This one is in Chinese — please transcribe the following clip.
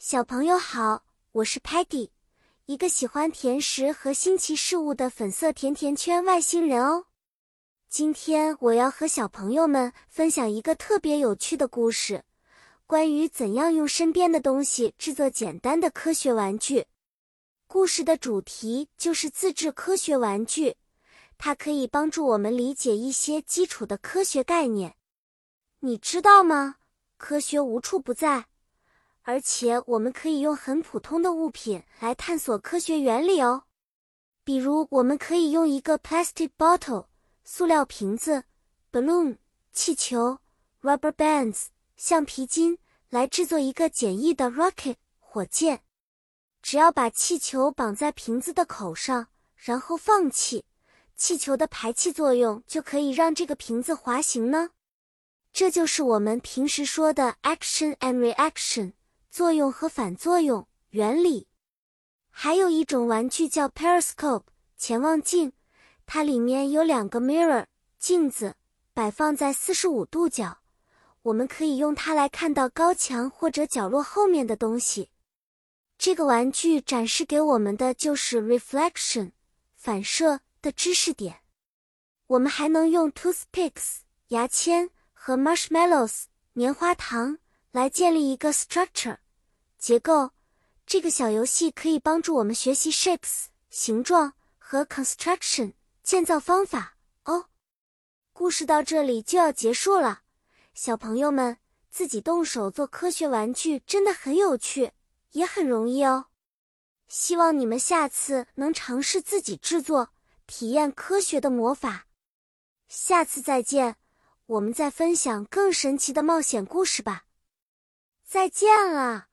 小朋友好，我是 Patty，一个喜欢甜食和新奇事物的粉色甜甜圈外星人哦。今天我要和小朋友们分享一个特别有趣的故事，关于怎样用身边的东西制作简单的科学玩具。故事的主题就是自制科学玩具，它可以帮助我们理解一些基础的科学概念。你知道吗？科学无处不在。而且我们可以用很普通的物品来探索科学原理哦，比如我们可以用一个 plastic bottle 塑料瓶子、balloon 气球、rubber bands 橡皮筋来制作一个简易的 rocket 火箭。只要把气球绑在瓶子的口上，然后放气，气球的排气作用就可以让这个瓶子滑行呢。这就是我们平时说的 action and reaction。作用和反作用原理，还有一种玩具叫 periscope 潜望镜，它里面有两个 mirror 镜子，摆放在四十五度角，我们可以用它来看到高墙或者角落后面的东西。这个玩具展示给我们的就是 reflection 反射的知识点。我们还能用 toothpicks 牙签和 marshmallows 棉花糖来建立一个 structure。结构这个小游戏可以帮助我们学习 shapes 形状和 construction 建造方法哦。故事到这里就要结束了，小朋友们自己动手做科学玩具真的很有趣，也很容易哦。希望你们下次能尝试自己制作，体验科学的魔法。下次再见，我们再分享更神奇的冒险故事吧。再见了。